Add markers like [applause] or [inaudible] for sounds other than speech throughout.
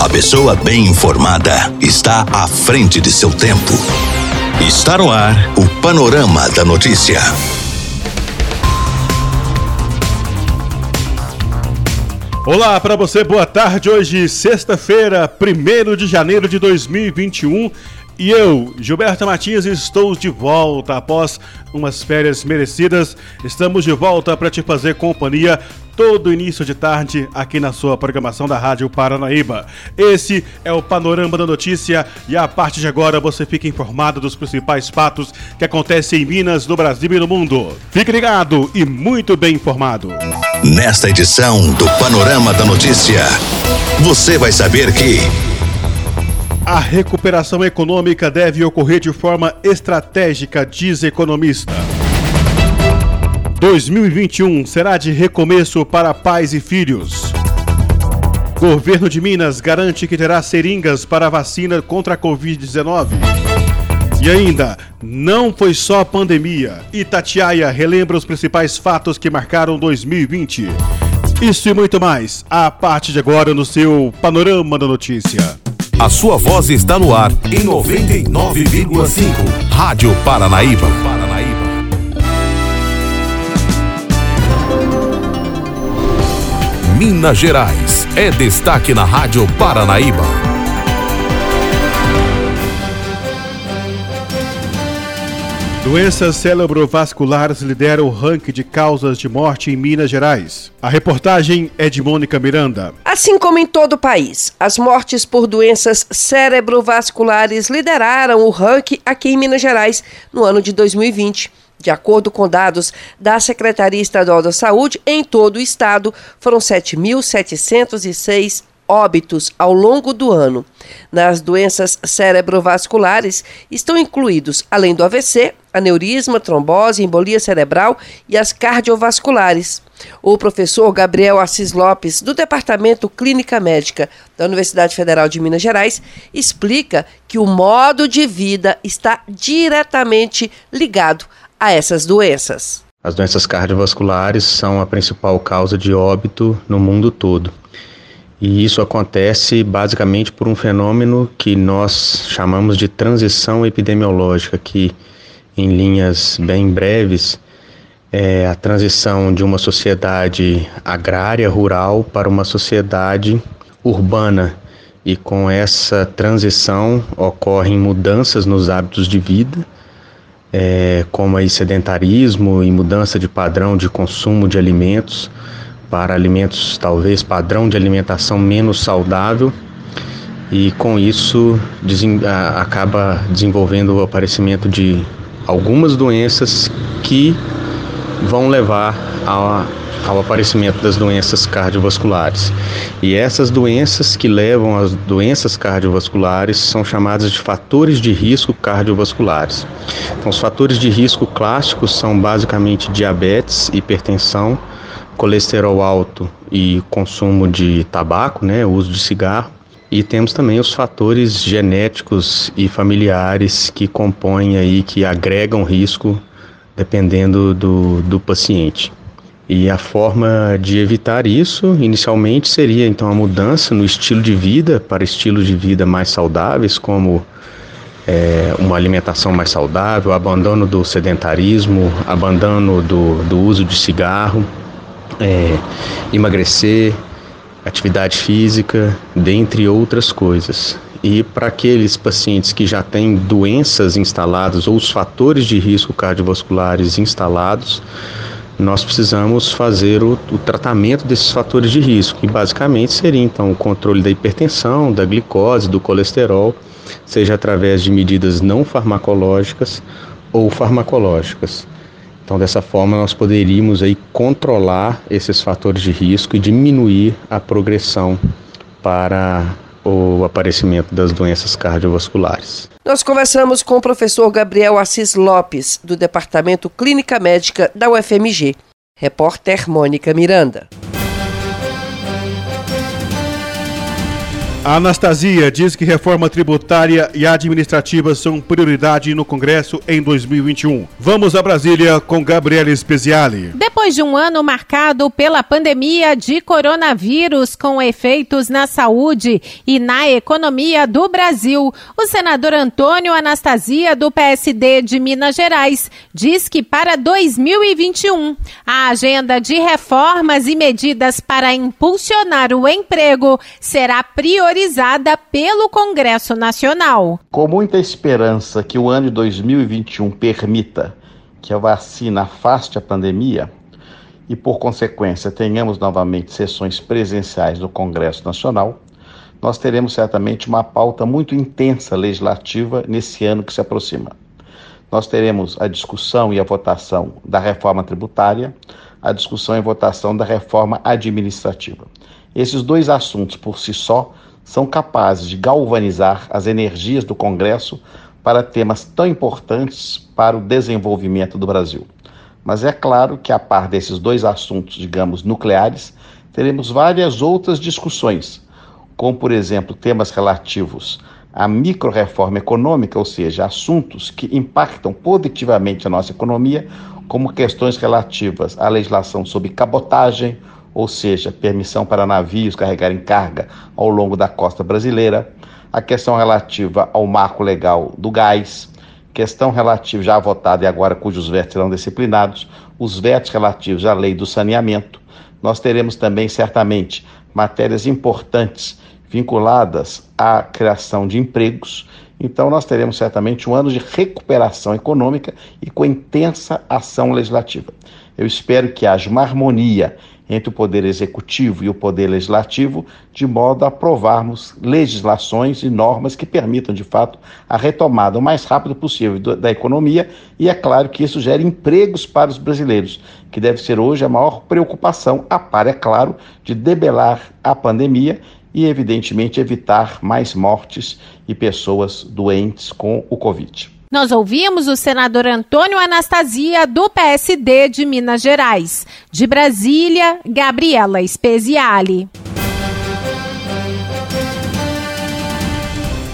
A pessoa bem informada está à frente de seu tempo. Está no ar o Panorama da Notícia. Olá para você, boa tarde. Hoje, sexta-feira, 1 de janeiro de 2021. E eu, Gilberto Matias, estou de volta após umas férias merecidas. Estamos de volta para te fazer companhia todo início de tarde aqui na sua programação da Rádio Paranaíba. Esse é o Panorama da Notícia e a partir de agora você fica informado dos principais fatos que acontecem em Minas, no Brasil e no mundo. Fique ligado e muito bem informado. Nesta edição do Panorama da Notícia, você vai saber que. A recuperação econômica deve ocorrer de forma estratégica, diz economista. 2021 será de recomeço para pais e filhos. Governo de Minas garante que terá seringas para vacina contra a Covid-19. E ainda, não foi só a pandemia. Itatiaia relembra os principais fatos que marcaram 2020. Isso e muito mais, a partir de agora no seu Panorama da Notícia. A sua voz está no ar em 99,5. Rádio Paranaíba. Minas Gerais é destaque na Rádio Paranaíba. Doenças cerebrovasculares lidera o ranking de causas de morte em Minas Gerais. A reportagem é de Mônica Miranda. Assim como em todo o país, as mortes por doenças cerebrovasculares lideraram o ranking aqui em Minas Gerais no ano de 2020. De acordo com dados da Secretaria Estadual da Saúde, em todo o estado foram 7.706 óbitos ao longo do ano. Nas doenças cerebrovasculares estão incluídos, além do AVC, aneurisma, trombose, embolia cerebral e as cardiovasculares. O professor Gabriel Assis Lopes, do Departamento Clínica Médica da Universidade Federal de Minas Gerais, explica que o modo de vida está diretamente ligado a essas doenças. As doenças cardiovasculares são a principal causa de óbito no mundo todo. E isso acontece basicamente por um fenômeno que nós chamamos de transição epidemiológica, que em linhas bem breves é a transição de uma sociedade agrária rural para uma sociedade urbana. E com essa transição ocorrem mudanças nos hábitos de vida, é, como aí sedentarismo e mudança de padrão de consumo de alimentos para alimentos talvez padrão de alimentação menos saudável e com isso desen acaba desenvolvendo o aparecimento de algumas doenças que vão levar ao aparecimento das doenças cardiovasculares. E essas doenças que levam às doenças cardiovasculares são chamadas de fatores de risco cardiovasculares. Então, os fatores de risco clássicos são basicamente diabetes, hipertensão, colesterol alto e consumo de tabaco, né, uso de cigarro. E temos também os fatores genéticos e familiares que compõem aí, que agregam risco dependendo do, do paciente. E a forma de evitar isso, inicialmente, seria então a mudança no estilo de vida para estilos de vida mais saudáveis, como é, uma alimentação mais saudável, abandono do sedentarismo, abandono do, do uso de cigarro, é, emagrecer, atividade física, dentre outras coisas. E para aqueles pacientes que já têm doenças instaladas ou os fatores de risco cardiovasculares instalados, nós precisamos fazer o, o, tratamento desses fatores de risco, que basicamente seria então o controle da hipertensão, da glicose, do colesterol, seja através de medidas não farmacológicas ou farmacológicas. Então, dessa forma, nós poderíamos aí controlar esses fatores de risco e diminuir a progressão para o aparecimento das doenças cardiovasculares. Nós conversamos com o professor Gabriel Assis Lopes, do Departamento Clínica Médica da UFMG. Repórter Mônica Miranda. A Anastasia diz que reforma tributária e administrativa são prioridade no Congresso em 2021. Vamos a Brasília com Gabriela Speziali. Depois de um ano marcado pela pandemia de coronavírus com efeitos na saúde e na economia do Brasil, o senador Antônio Anastasia, do PSD de Minas Gerais, diz que para 2021 a agenda de reformas e medidas para impulsionar o emprego será priorizada autorizada pelo Congresso Nacional. Com muita esperança que o ano de 2021 permita que a vacina afaste a pandemia e, por consequência, tenhamos novamente sessões presenciais do Congresso Nacional, nós teremos certamente uma pauta muito intensa legislativa nesse ano que se aproxima. Nós teremos a discussão e a votação da reforma tributária, a discussão e votação da reforma administrativa. Esses dois assuntos, por si só, são capazes de galvanizar as energias do Congresso para temas tão importantes para o desenvolvimento do Brasil. Mas é claro que, a par desses dois assuntos, digamos, nucleares, teremos várias outras discussões, como, por exemplo, temas relativos à micro-reforma econômica, ou seja, assuntos que impactam positivamente a nossa economia, como questões relativas à legislação sobre cabotagem, ou seja, permissão para navios carregarem carga ao longo da costa brasileira, a questão relativa ao marco legal do gás, questão relativa já votada e agora cujos vetos serão disciplinados, os vetos relativos à lei do saneamento. Nós teremos também, certamente, matérias importantes vinculadas à criação de empregos. Então, nós teremos certamente um ano de recuperação econômica e com intensa ação legislativa. Eu espero que haja uma harmonia entre o Poder Executivo e o Poder Legislativo, de modo a aprovarmos legislações e normas que permitam, de fato, a retomada o mais rápido possível da economia e é claro que isso gere empregos para os brasileiros, que deve ser hoje a maior preocupação, a par, é claro, de debelar a pandemia e, evidentemente, evitar mais mortes e pessoas doentes com o Covid. Nós ouvimos o senador Antônio Anastasia, do PSD de Minas Gerais. De Brasília, Gabriela Speziale.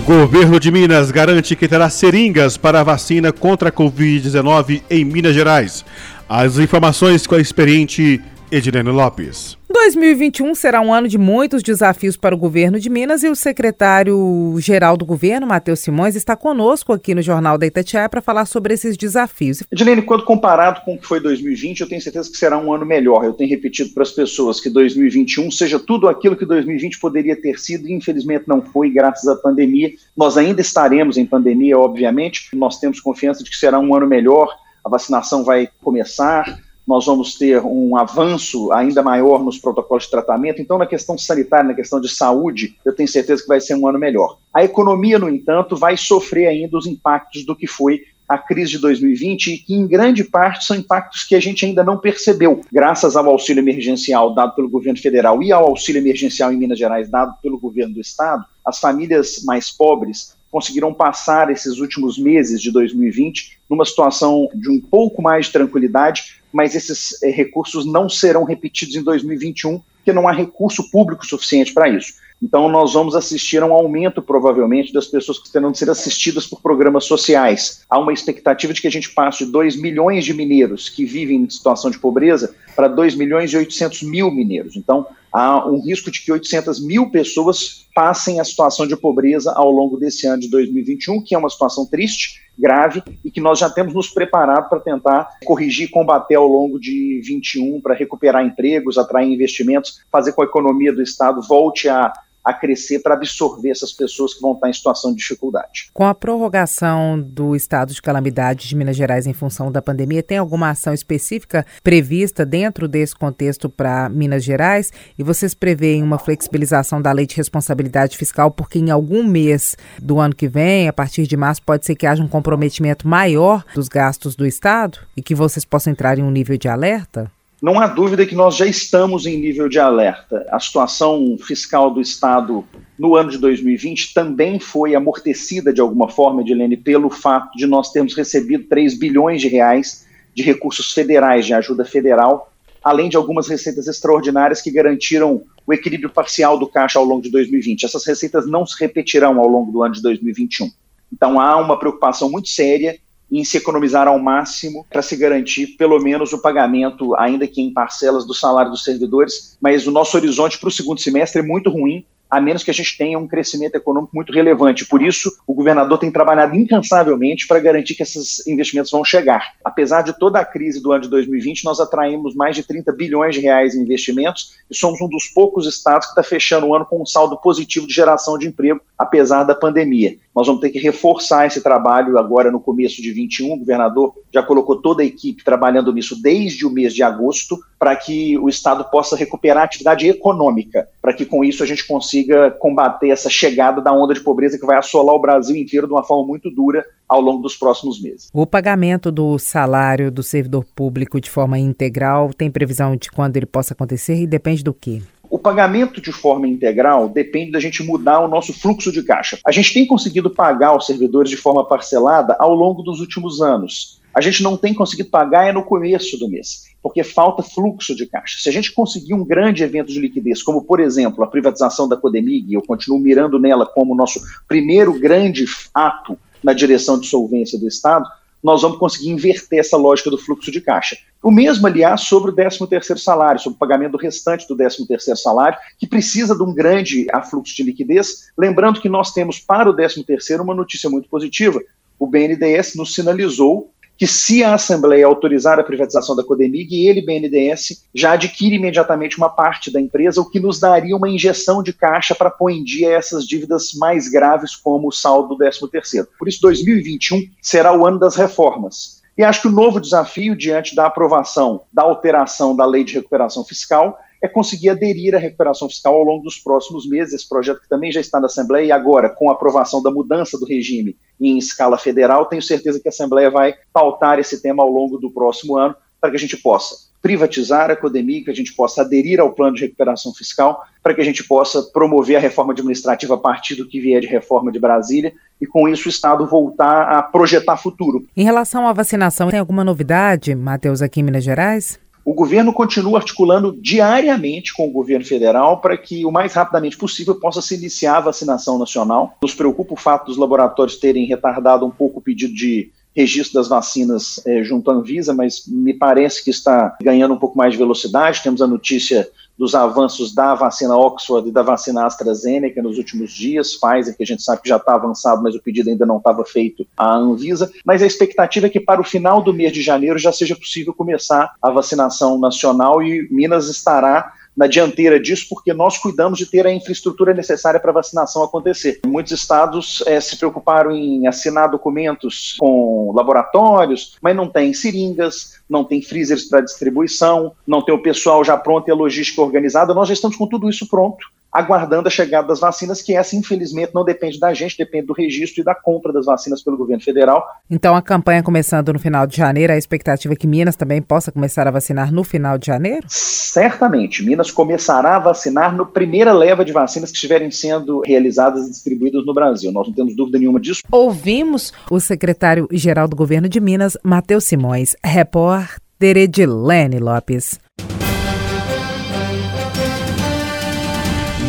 Governo de Minas garante que terá seringas para a vacina contra a Covid-19 em Minas Gerais. As informações com a experiente Edilene Lopes. 2021 será um ano de muitos desafios para o governo de Minas e o secretário-geral do governo, Matheus Simões, está conosco aqui no Jornal da Itatiaia para falar sobre esses desafios. Edilene, quando comparado com o que foi 2020, eu tenho certeza que será um ano melhor. Eu tenho repetido para as pessoas que 2021 seja tudo aquilo que 2020 poderia ter sido e infelizmente não foi, graças à pandemia. Nós ainda estaremos em pandemia, obviamente. Nós temos confiança de que será um ano melhor. A vacinação vai começar, nós vamos ter um avanço ainda maior nos protocolos de tratamento. Então, na questão sanitária, na questão de saúde, eu tenho certeza que vai ser um ano melhor. A economia, no entanto, vai sofrer ainda os impactos do que foi a crise de 2020 e que, em grande parte, são impactos que a gente ainda não percebeu. Graças ao auxílio emergencial dado pelo governo federal e ao auxílio emergencial em Minas Gerais dado pelo governo do estado, as famílias mais pobres conseguiram passar esses últimos meses de 2020 numa situação de um pouco mais de tranquilidade, mas esses eh, recursos não serão repetidos em 2021, porque não há recurso público suficiente para isso. Então, nós vamos assistir a um aumento, provavelmente, das pessoas que terão de ser assistidas por programas sociais. Há uma expectativa de que a gente passe de 2 milhões de mineiros que vivem em situação de pobreza para 2 milhões e 800 mil mineiros. Então, há um risco de que 800 mil pessoas passem a situação de pobreza ao longo desse ano de 2021, que é uma situação triste, grave, e que nós já temos nos preparado para tentar corrigir e combater ao longo de 21, para recuperar empregos, atrair investimentos, fazer com que a economia do Estado volte a a crescer para absorver essas pessoas que vão estar em situação de dificuldade. Com a prorrogação do estado de calamidade de Minas Gerais em função da pandemia, tem alguma ação específica prevista dentro desse contexto para Minas Gerais? E vocês preveem uma flexibilização da lei de responsabilidade fiscal, porque em algum mês do ano que vem, a partir de março, pode ser que haja um comprometimento maior dos gastos do estado e que vocês possam entrar em um nível de alerta? Não há dúvida que nós já estamos em nível de alerta. A situação fiscal do Estado no ano de 2020 também foi amortecida de alguma forma, Edilene, pelo fato de nós termos recebido 3 bilhões de reais de recursos federais, de ajuda federal, além de algumas receitas extraordinárias que garantiram o equilíbrio parcial do caixa ao longo de 2020. Essas receitas não se repetirão ao longo do ano de 2021. Então há uma preocupação muito séria em se economizar ao máximo para se garantir pelo menos o pagamento, ainda que em parcelas do salário dos servidores, mas o nosso horizonte para o segundo semestre é muito ruim, a menos que a gente tenha um crescimento econômico muito relevante. Por isso, o governador tem trabalhado incansavelmente para garantir que esses investimentos vão chegar. Apesar de toda a crise do ano de 2020, nós atraímos mais de 30 bilhões de reais em investimentos e somos um dos poucos estados que está fechando o ano com um saldo positivo de geração de emprego, apesar da pandemia. Nós vamos ter que reforçar esse trabalho agora no começo de 21. O governador já colocou toda a equipe trabalhando nisso desde o mês de agosto, para que o Estado possa recuperar a atividade econômica, para que com isso a gente consiga combater essa chegada da onda de pobreza que vai assolar o Brasil inteiro de uma forma muito dura ao longo dos próximos meses. O pagamento do salário do servidor público de forma integral tem previsão de quando ele possa acontecer e depende do quê? O pagamento de forma integral depende da gente mudar o nosso fluxo de caixa. A gente tem conseguido pagar os servidores de forma parcelada ao longo dos últimos anos. A gente não tem conseguido pagar é no começo do mês, porque falta fluxo de caixa. Se a gente conseguir um grande evento de liquidez, como por exemplo a privatização da Codemig, eu continuo mirando nela como nosso primeiro grande ato na direção de solvência do Estado, nós vamos conseguir inverter essa lógica do fluxo de caixa. O mesmo, aliás, sobre o 13º salário, sobre o pagamento do restante do 13º salário, que precisa de um grande afluxo de liquidez. Lembrando que nós temos para o 13º uma notícia muito positiva. O BNDES nos sinalizou que se a Assembleia autorizar a privatização da Codemig, ele, BNDES, já adquire imediatamente uma parte da empresa, o que nos daria uma injeção de caixa para pôr em dia essas dívidas mais graves, como o saldo do 13º. Por isso, 2021 será o ano das reformas. E acho que o novo desafio diante da aprovação da alteração da lei de recuperação fiscal é conseguir aderir à recuperação fiscal ao longo dos próximos meses. Esse projeto que também já está na Assembleia e agora, com a aprovação da mudança do regime em escala federal, tenho certeza que a Assembleia vai pautar esse tema ao longo do próximo ano para que a gente possa privatizar a Codemig, que a gente possa aderir ao plano de recuperação fiscal, para que a gente possa promover a reforma administrativa a partir do que vier de reforma de Brasília e com isso o Estado voltar a projetar futuro. Em relação à vacinação, tem alguma novidade, Matheus, aqui em Minas Gerais? O governo continua articulando diariamente com o governo federal para que o mais rapidamente possível possa se iniciar a vacinação nacional. Nos preocupa o fato dos laboratórios terem retardado um pouco o pedido de registro das vacinas é, junto à Anvisa, mas me parece que está ganhando um pouco mais de velocidade. Temos a notícia dos avanços da vacina Oxford e da vacina AstraZeneca nos últimos dias, Pfizer, que a gente sabe que já está avançado, mas o pedido ainda não estava feito à Anvisa, mas a expectativa é que para o final do mês de janeiro já seja possível começar a vacinação nacional e Minas estará na dianteira disso, porque nós cuidamos de ter a infraestrutura necessária para a vacinação acontecer. Muitos estados é, se preocuparam em assinar documentos com laboratórios, mas não tem seringas, não tem freezers para distribuição, não tem o pessoal já pronto e a logística organizada. Nós já estamos com tudo isso pronto aguardando a chegada das vacinas, que essa, infelizmente, não depende da gente, depende do registro e da compra das vacinas pelo governo federal. Então, a campanha começando no final de janeiro, a expectativa é que Minas também possa começar a vacinar no final de janeiro? Certamente. Minas começará a vacinar no primeira leva de vacinas que estiverem sendo realizadas e distribuídas no Brasil. Nós não temos dúvida nenhuma disso. Ouvimos o secretário-geral do governo de Minas, Matheus Simões, repórter Edilene Lopes.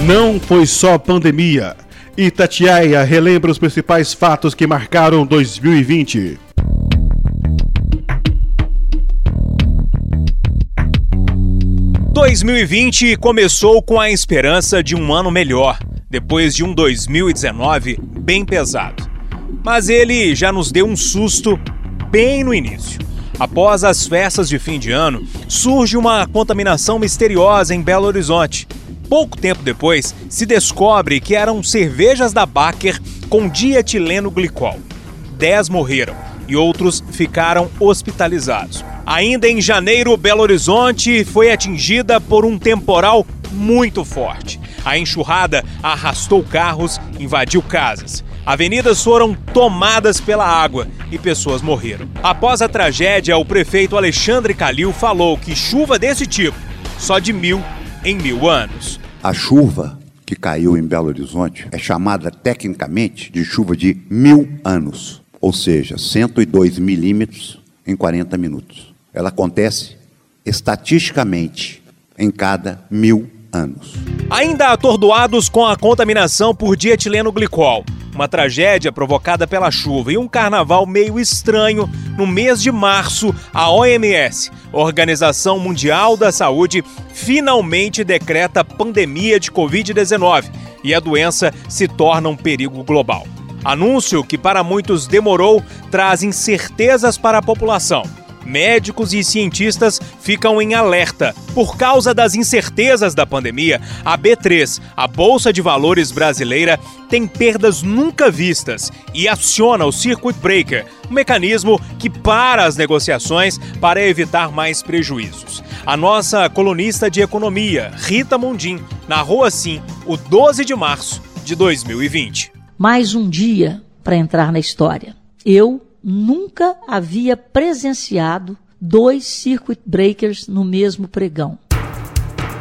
Não foi só pandemia. Itatiaia relembra os principais fatos que marcaram 2020. ...2020 começou com a esperança de um ano melhor... ...depois de um 2019 bem pesado. Mas ele já nos deu um susto bem no início. Após as festas de fim de ano, surge uma contaminação misteriosa em Belo Horizonte Pouco tempo depois, se descobre que eram cervejas da Baker com dietileno glicol. Dez morreram e outros ficaram hospitalizados. Ainda em janeiro, Belo Horizonte foi atingida por um temporal muito forte. A enxurrada arrastou carros, invadiu casas. Avenidas foram tomadas pela água e pessoas morreram. Após a tragédia, o prefeito Alexandre Calil falou que chuva desse tipo, só de mil em mil anos. A chuva que caiu em Belo Horizonte é chamada tecnicamente de chuva de mil anos, ou seja, 102 milímetros em 40 minutos. Ela acontece estatisticamente, em cada mil anos. Ainda atordoados com a contaminação por dietileno glicol, uma tragédia provocada pela chuva e um carnaval meio estranho, no mês de março, a OMS, Organização Mundial da Saúde, finalmente decreta pandemia de Covid-19 e a doença se torna um perigo global. Anúncio que para muitos demorou traz incertezas para a população médicos e cientistas ficam em alerta. Por causa das incertezas da pandemia, a B3, a Bolsa de Valores brasileira, tem perdas nunca vistas e aciona o Circuit Breaker, um mecanismo que para as negociações para evitar mais prejuízos. A nossa colunista de economia, Rita Mundim, narrou assim o 12 de março de 2020. Mais um dia para entrar na história. Eu nunca havia presenciado dois circuit breakers no mesmo pregão.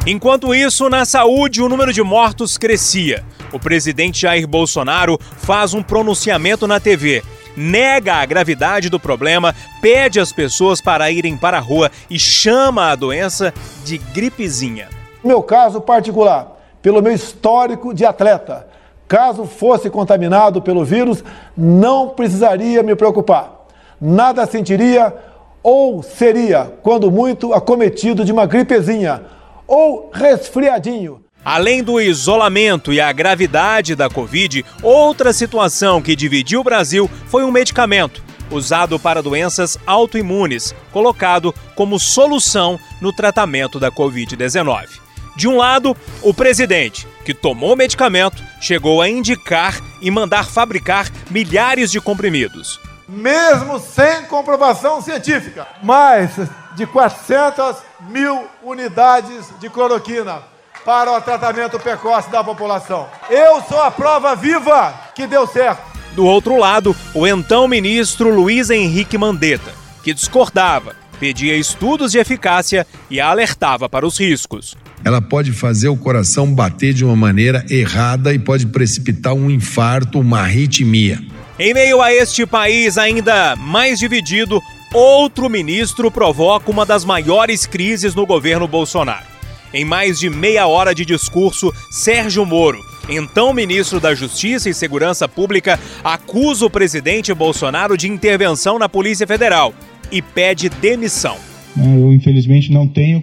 Enquanto isso, na saúde, o número de mortos crescia. O presidente Jair Bolsonaro faz um pronunciamento na TV, nega a gravidade do problema, pede às pessoas para irem para a rua e chama a doença de gripezinha. Meu caso particular, pelo meu histórico de atleta, Caso fosse contaminado pelo vírus, não precisaria me preocupar. Nada sentiria ou seria, quando muito, acometido de uma gripezinha ou resfriadinho. Além do isolamento e a gravidade da Covid, outra situação que dividiu o Brasil foi um medicamento usado para doenças autoimunes, colocado como solução no tratamento da Covid-19. De um lado, o presidente, que tomou o medicamento, chegou a indicar e mandar fabricar milhares de comprimidos. Mesmo sem comprovação científica, mais de 400 mil unidades de cloroquina para o tratamento precoce da população. Eu sou a prova viva que deu certo. Do outro lado, o então ministro Luiz Henrique Mandetta, que discordava, pedia estudos de eficácia e alertava para os riscos ela pode fazer o coração bater de uma maneira errada e pode precipitar um infarto, uma arritmia. Em meio a este país ainda mais dividido, outro ministro provoca uma das maiores crises no governo Bolsonaro. Em mais de meia hora de discurso, Sérgio Moro, então ministro da Justiça e Segurança Pública, acusa o presidente Bolsonaro de intervenção na Polícia Federal e pede demissão. Eu, infelizmente, não tenho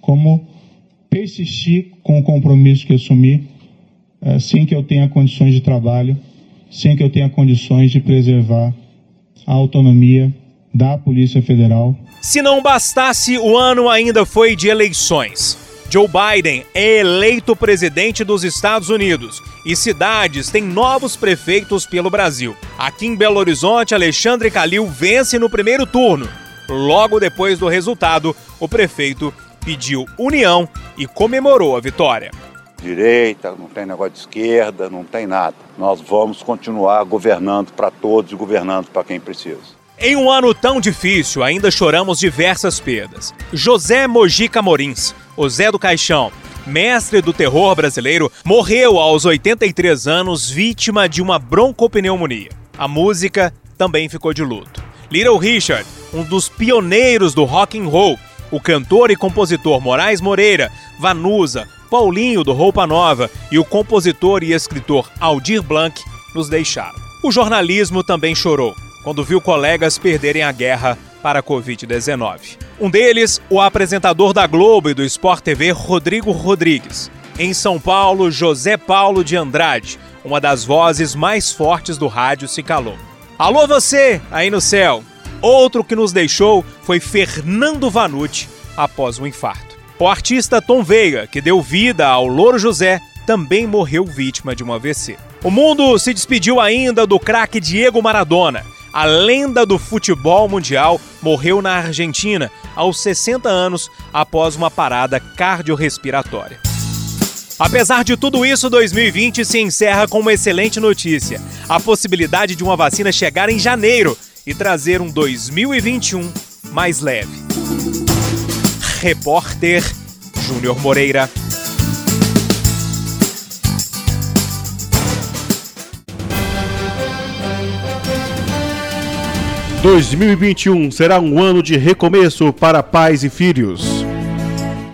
como persistir com o compromisso que assumi, é, sem que eu tenha condições de trabalho, sem que eu tenha condições de preservar a autonomia da Polícia Federal. Se não bastasse, o ano ainda foi de eleições. Joe Biden é eleito presidente dos Estados Unidos e cidades têm novos prefeitos pelo Brasil. Aqui em Belo Horizonte, Alexandre Calil vence no primeiro turno. Logo depois do resultado, o prefeito pediu união e comemorou a vitória. Direita, não tem negócio de esquerda, não tem nada. Nós vamos continuar governando para todos e governando para quem precisa. Em um ano tão difícil, ainda choramos diversas perdas. José Mojica Morins, o Zé do Caixão, mestre do terror brasileiro, morreu aos 83 anos vítima de uma broncopneumonia. A música também ficou de luto. Little Richard, um dos pioneiros do rock and roll, o cantor e compositor Moraes Moreira, Vanusa, Paulinho do Roupa Nova e o compositor e escritor Aldir Blanc nos deixaram. O jornalismo também chorou quando viu colegas perderem a guerra para a Covid-19. Um deles, o apresentador da Globo e do Sport TV, Rodrigo Rodrigues. Em São Paulo, José Paulo de Andrade, uma das vozes mais fortes do rádio, se calou. Alô você, aí no céu! Outro que nos deixou foi Fernando Vanucci após um infarto. O artista Tom Veiga, que deu vida ao Louro José, também morreu vítima de um AVC. O mundo se despediu ainda do craque Diego Maradona. A lenda do futebol mundial morreu na Argentina aos 60 anos após uma parada cardiorrespiratória. Apesar de tudo isso, 2020 se encerra com uma excelente notícia: a possibilidade de uma vacina chegar em janeiro e trazer um 2021 mais leve. Repórter Júnior Moreira. Dois mil e vinte e um será um ano de recomeço para pais e filhos.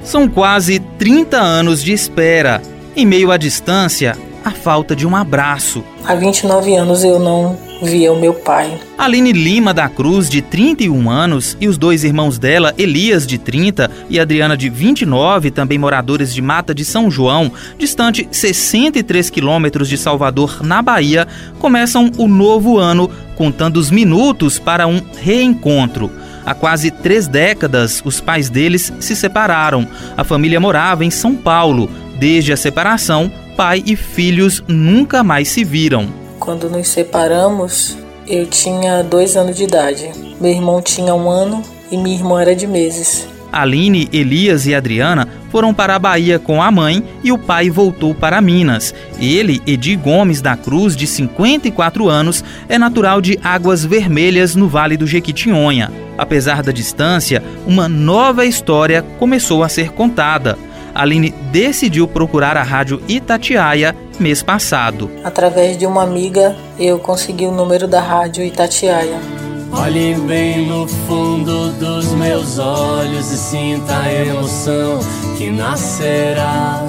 São quase 30 anos de espera. Em meio à distância, a falta de um abraço. Há 29 anos eu não via o meu pai. Aline Lima da Cruz, de 31 anos, e os dois irmãos dela, Elias, de 30, e Adriana, de 29, também moradores de Mata de São João, distante 63 quilômetros de Salvador, na Bahia, começam o novo ano contando os minutos para um reencontro. Há quase três décadas, os pais deles se separaram. A família morava em São Paulo. Desde a separação, pai e filhos nunca mais se viram. Quando nos separamos, eu tinha dois anos de idade. Meu irmão tinha um ano e minha irmã era de meses. Aline, Elias e Adriana foram para a Bahia com a mãe e o pai voltou para Minas. Ele, Edi Gomes da Cruz, de 54 anos, é natural de Águas Vermelhas, no Vale do Jequitinhonha. Apesar da distância, uma nova história começou a ser contada. Aline decidiu procurar a rádio Itatiaia mês passado. Através de uma amiga, eu consegui o número da rádio Itatiaia. Olhe bem no fundo dos meus olhos e sinta a emoção que nascerá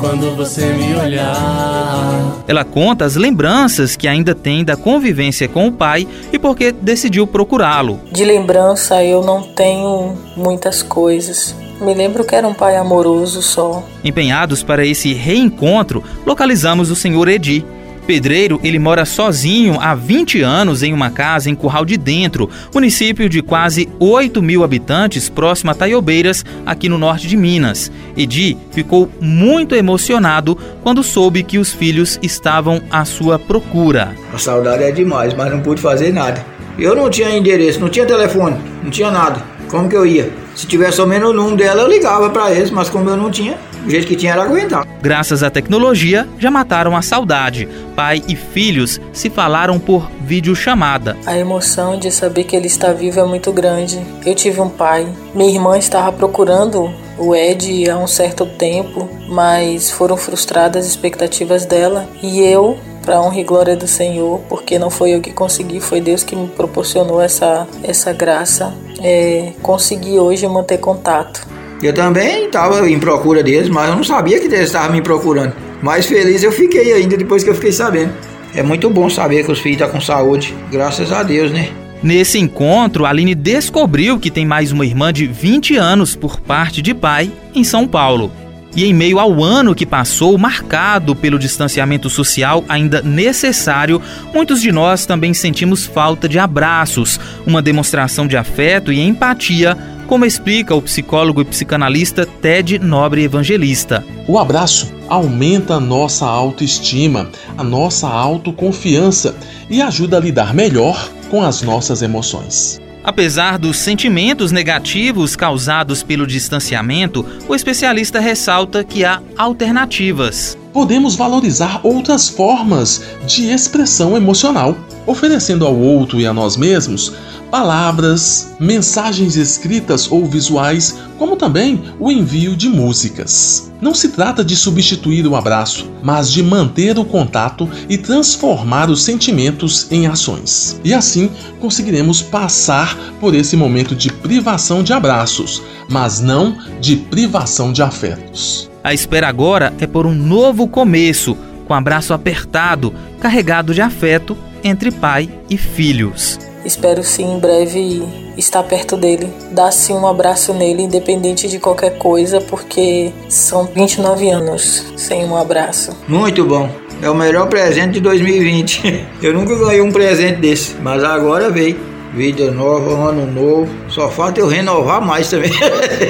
quando você me olhar. Ela conta as lembranças que ainda tem da convivência com o pai e porque decidiu procurá-lo. De lembrança eu não tenho muitas coisas. Me lembro que era um pai amoroso só. Empenhados para esse reencontro, localizamos o senhor Edi. Pedreiro, ele mora sozinho há 20 anos em uma casa em Curral de Dentro, município de quase 8 mil habitantes, próximo a Taiobeiras, aqui no norte de Minas. Edi ficou muito emocionado quando soube que os filhos estavam à sua procura. A saudade é demais, mas não pude fazer nada. Eu não tinha endereço, não tinha telefone, não tinha nada. Como que eu ia? Se tivesse ao menos o número dela, eu ligava para eles, mas como eu não tinha, o jeito que tinha era aguentar. Graças à tecnologia, já mataram a saudade. Pai e filhos se falaram por videochamada. A emoção de saber que ele está vivo é muito grande. Eu tive um pai. Minha irmã estava procurando o Ed há um certo tempo, mas foram frustradas as expectativas dela. E eu para honra e glória do Senhor, porque não foi eu que consegui, foi Deus que me proporcionou essa, essa graça. É, consegui hoje manter contato. Eu também estava em procura deles, mas eu não sabia que eles estavam me procurando. Mais feliz eu fiquei ainda depois que eu fiquei sabendo. É muito bom saber que os filhos estão com saúde, graças a Deus, né? Nesse encontro, a Aline descobriu que tem mais uma irmã de 20 anos por parte de pai em São Paulo. E em meio ao ano que passou, marcado pelo distanciamento social ainda necessário, muitos de nós também sentimos falta de abraços, uma demonstração de afeto e empatia, como explica o psicólogo e psicanalista Ted Nobre Evangelista. O abraço aumenta a nossa autoestima, a nossa autoconfiança e ajuda a lidar melhor com as nossas emoções. Apesar dos sentimentos negativos causados pelo distanciamento, o especialista ressalta que há alternativas. Podemos valorizar outras formas de expressão emocional, oferecendo ao outro e a nós mesmos palavras, mensagens escritas ou visuais, como também o envio de músicas. Não se trata de substituir o abraço, mas de manter o contato e transformar os sentimentos em ações. E assim conseguiremos passar por esse momento de privação de abraços, mas não de privação de afetos. A espera agora é por um novo começo, com abraço apertado, carregado de afeto entre pai e filhos. Espero sim em breve estar perto dele, dar sim um abraço nele, independente de qualquer coisa, porque são 29 anos sem um abraço. Muito bom. É o melhor presente de 2020. [laughs] Eu nunca ganhei um presente desse, mas agora veio. Vida nova, ano novo. Só falta eu renovar mais também.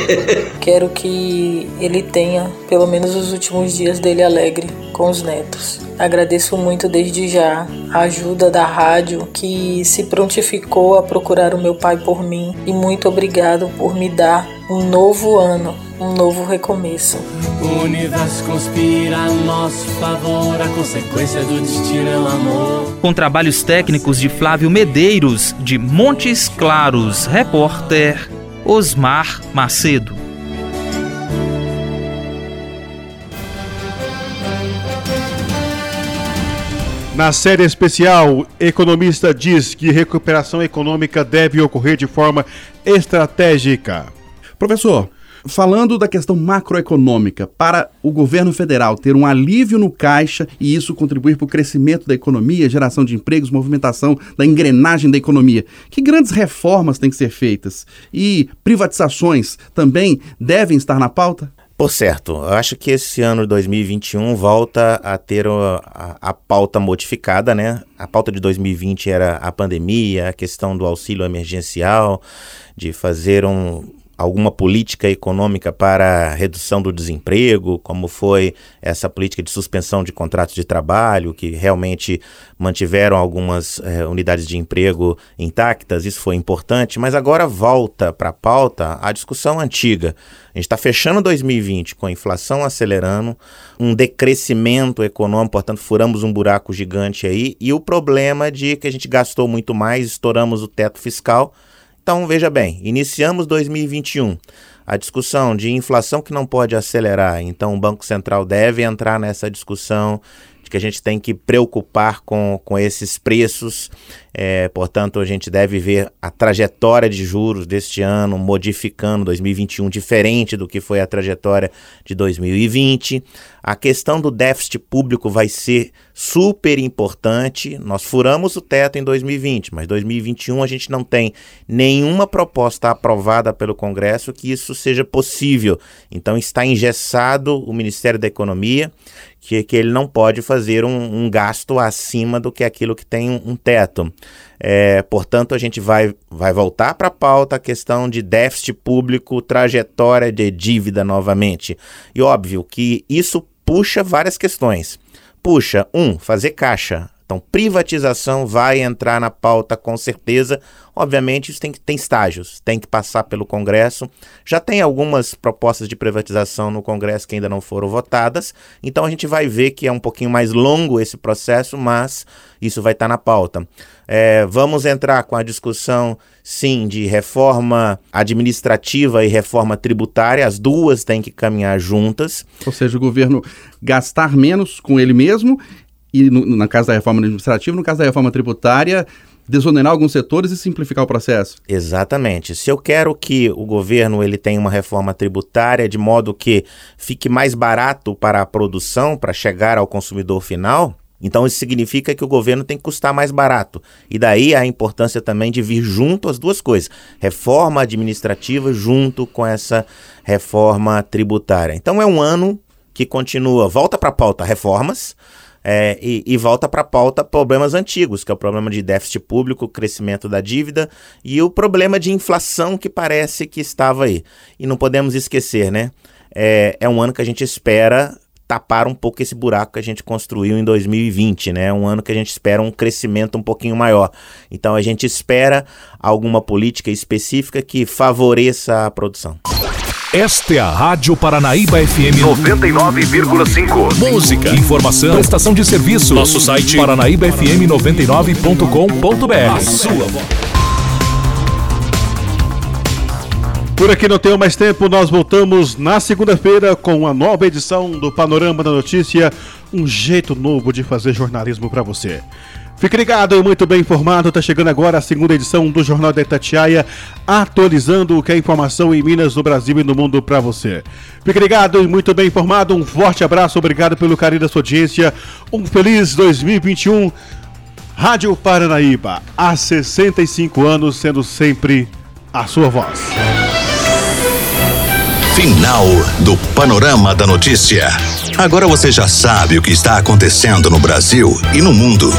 [laughs] Quero que ele tenha pelo menos os últimos dias dele alegre com os netos. Agradeço muito desde já a ajuda da rádio que se prontificou a procurar o meu pai por mim e muito obrigado por me dar um novo ano, um novo recomeço. O universo conspira a nosso favor, a consequência do destino é o amor. Com trabalhos técnicos de Flávio Medeiros, de Montes Claros, repórter Osmar Macedo. Na série especial, economista diz que recuperação econômica deve ocorrer de forma estratégica. Professor, falando da questão macroeconômica, para o governo federal ter um alívio no caixa e isso contribuir para o crescimento da economia, geração de empregos, movimentação da engrenagem da economia, que grandes reformas têm que ser feitas? E privatizações também devem estar na pauta? Por certo, eu acho que esse ano de 2021 volta a ter a, a, a, pauta modificada, né? A pauta de 2020 era a pandemia, a questão do auxílio emergencial, de fazer um, alguma política econômica para redução do desemprego, como foi essa política de suspensão de contratos de trabalho, que realmente mantiveram algumas eh, unidades de emprego intactas, isso foi importante, mas agora volta para a pauta a discussão antiga. A gente está fechando 2020 com a inflação acelerando, um decrescimento econômico, portanto, furamos um buraco gigante aí, e o problema de que a gente gastou muito mais, estouramos o teto fiscal então, veja bem, iniciamos 2021 a discussão de inflação que não pode acelerar, então o Banco Central deve entrar nessa discussão de que a gente tem que preocupar com, com esses preços. É, portanto, a gente deve ver a trajetória de juros deste ano modificando 2021 diferente do que foi a trajetória de 2020. A questão do déficit público vai ser super importante. Nós furamos o teto em 2020, mas 2021 a gente não tem nenhuma proposta aprovada pelo Congresso que isso seja possível. Então está engessado o Ministério da Economia que, que ele não pode fazer um, um gasto acima do que aquilo que tem um, um teto. É, portanto, a gente vai, vai voltar para a pauta a questão de déficit público, trajetória de dívida novamente. E óbvio que isso puxa várias questões. Puxa, um, fazer caixa. Então, privatização vai entrar na pauta com certeza. Obviamente, isso tem que tem estágios, tem que passar pelo Congresso. Já tem algumas propostas de privatização no Congresso que ainda não foram votadas. Então, a gente vai ver que é um pouquinho mais longo esse processo, mas isso vai estar tá na pauta. É, vamos entrar com a discussão, sim, de reforma administrativa e reforma tributária. As duas têm que caminhar juntas. Ou seja, o governo gastar menos com ele mesmo e no, na casa da reforma administrativa, no caso da reforma tributária, desonerar alguns setores e simplificar o processo. Exatamente. Se eu quero que o governo ele tenha uma reforma tributária de modo que fique mais barato para a produção, para chegar ao consumidor final, então isso significa que o governo tem que custar mais barato. E daí a importância também de vir junto as duas coisas: reforma administrativa junto com essa reforma tributária. Então é um ano que continua, volta para a pauta reformas, é, e, e, volta para a pauta problemas antigos, que é o problema de déficit público, crescimento da dívida e o problema de inflação que parece que estava aí. E não podemos esquecer, né? É, é um ano que a gente espera tapar um pouco esse buraco que a gente construiu em 2020, né? Um ano que a gente espera um crescimento um pouquinho maior. Então a gente espera alguma política específica que favoreça a produção. Esta é a Rádio Paranaíba FM 99,5. Música, informação, prestação de serviço. Nosso site paranaíbafm99.com.br. A sua voz. Por aqui não tenho mais tempo, nós voltamos na segunda-feira com uma nova edição do Panorama da Notícia, um jeito novo de fazer jornalismo para você. Fique ligado e muito bem informado. Está chegando agora a segunda edição do Jornal da Itatiaia, atualizando o que é informação em Minas, no Brasil e no mundo para você. Fique ligado e muito bem informado. Um forte abraço, obrigado pelo carinho da sua audiência. Um feliz 2021. Rádio Paranaíba, há 65 anos, sendo sempre a sua voz. Final do Panorama da Notícia. Agora você já sabe o que está acontecendo no Brasil e no mundo.